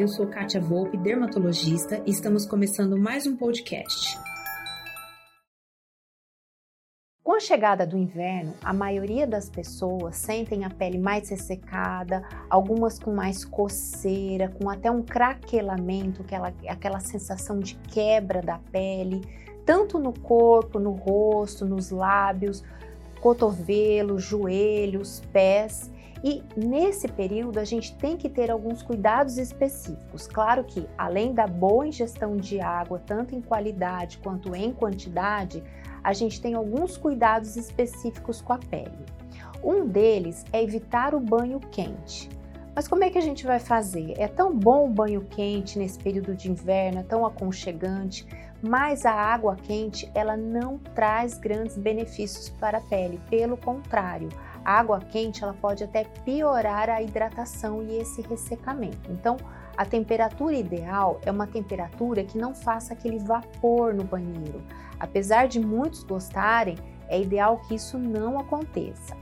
Eu sou Kátia Volpe, dermatologista, e estamos começando mais um podcast. Com a chegada do inverno, a maioria das pessoas sentem a pele mais ressecada, algumas com mais coceira, com até um craquelamento, aquela, aquela sensação de quebra da pele, tanto no corpo, no rosto, nos lábios, cotovelos, joelhos, pés. E nesse período a gente tem que ter alguns cuidados específicos. Claro que, além da boa ingestão de água, tanto em qualidade quanto em quantidade, a gente tem alguns cuidados específicos com a pele. Um deles é evitar o banho quente. Mas como é que a gente vai fazer? É tão bom o banho quente nesse período de inverno, é tão aconchegante, mas a água quente ela não traz grandes benefícios para a pele, pelo contrário, água quente ela pode até piorar a hidratação e esse ressecamento. Então, a temperatura ideal é uma temperatura que não faça aquele vapor no banheiro. Apesar de muitos gostarem, é ideal que isso não aconteça.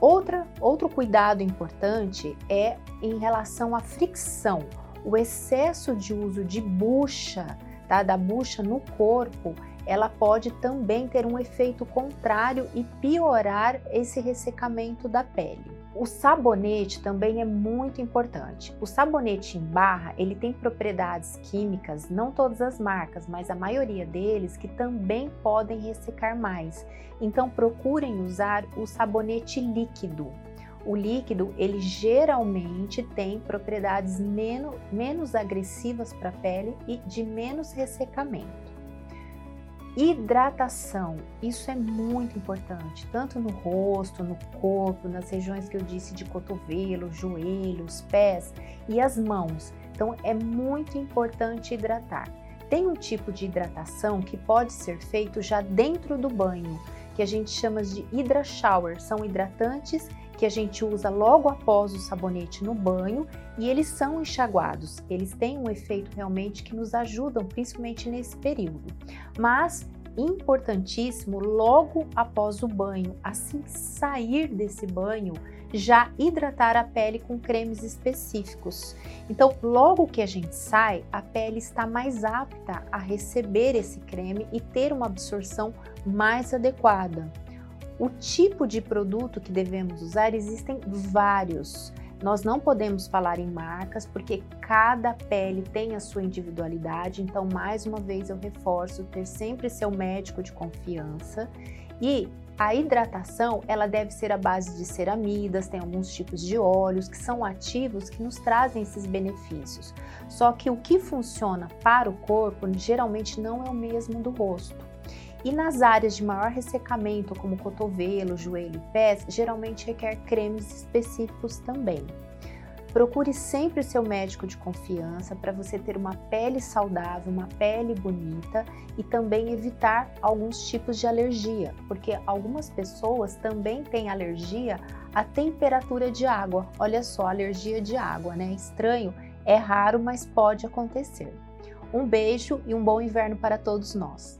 Outra, outro cuidado importante é em relação à fricção. O excesso de uso de bucha, tá, da bucha no corpo, ela pode também ter um efeito contrário e piorar esse ressecamento da pele. O sabonete também é muito importante. O sabonete em barra, ele tem propriedades químicas, não todas as marcas, mas a maioria deles que também podem ressecar mais. Então procurem usar o sabonete líquido. O líquido, ele geralmente tem propriedades menos, menos agressivas para a pele e de menos ressecamento. Hidratação, isso é muito importante, tanto no rosto, no corpo, nas regiões que eu disse de cotovelo, joelhos, pés e as mãos. Então é muito importante hidratar. Tem um tipo de hidratação que pode ser feito já dentro do banho, que a gente chama de hydra shower. São hidratantes que a gente usa logo após o sabonete no banho e eles são enxaguados. Eles têm um efeito realmente que nos ajudam, principalmente nesse período. Mas importantíssimo logo após o banho, assim sair desse banho, já hidratar a pele com cremes específicos. Então, logo que a gente sai, a pele está mais apta a receber esse creme e ter uma absorção mais adequada. O tipo de produto que devemos usar existem vários. Nós não podemos falar em marcas porque cada pele tem a sua individualidade, então mais uma vez eu reforço ter sempre seu médico de confiança e a hidratação, ela deve ser à base de ceramidas, tem alguns tipos de óleos que são ativos que nos trazem esses benefícios. Só que o que funciona para o corpo geralmente não é o mesmo do rosto. E nas áreas de maior ressecamento, como cotovelo, joelho e pés, geralmente requer cremes específicos também. Procure sempre o seu médico de confiança para você ter uma pele saudável, uma pele bonita e também evitar alguns tipos de alergia, porque algumas pessoas também têm alergia à temperatura de água. Olha só, alergia de água, né? Estranho, é raro, mas pode acontecer. Um beijo e um bom inverno para todos nós.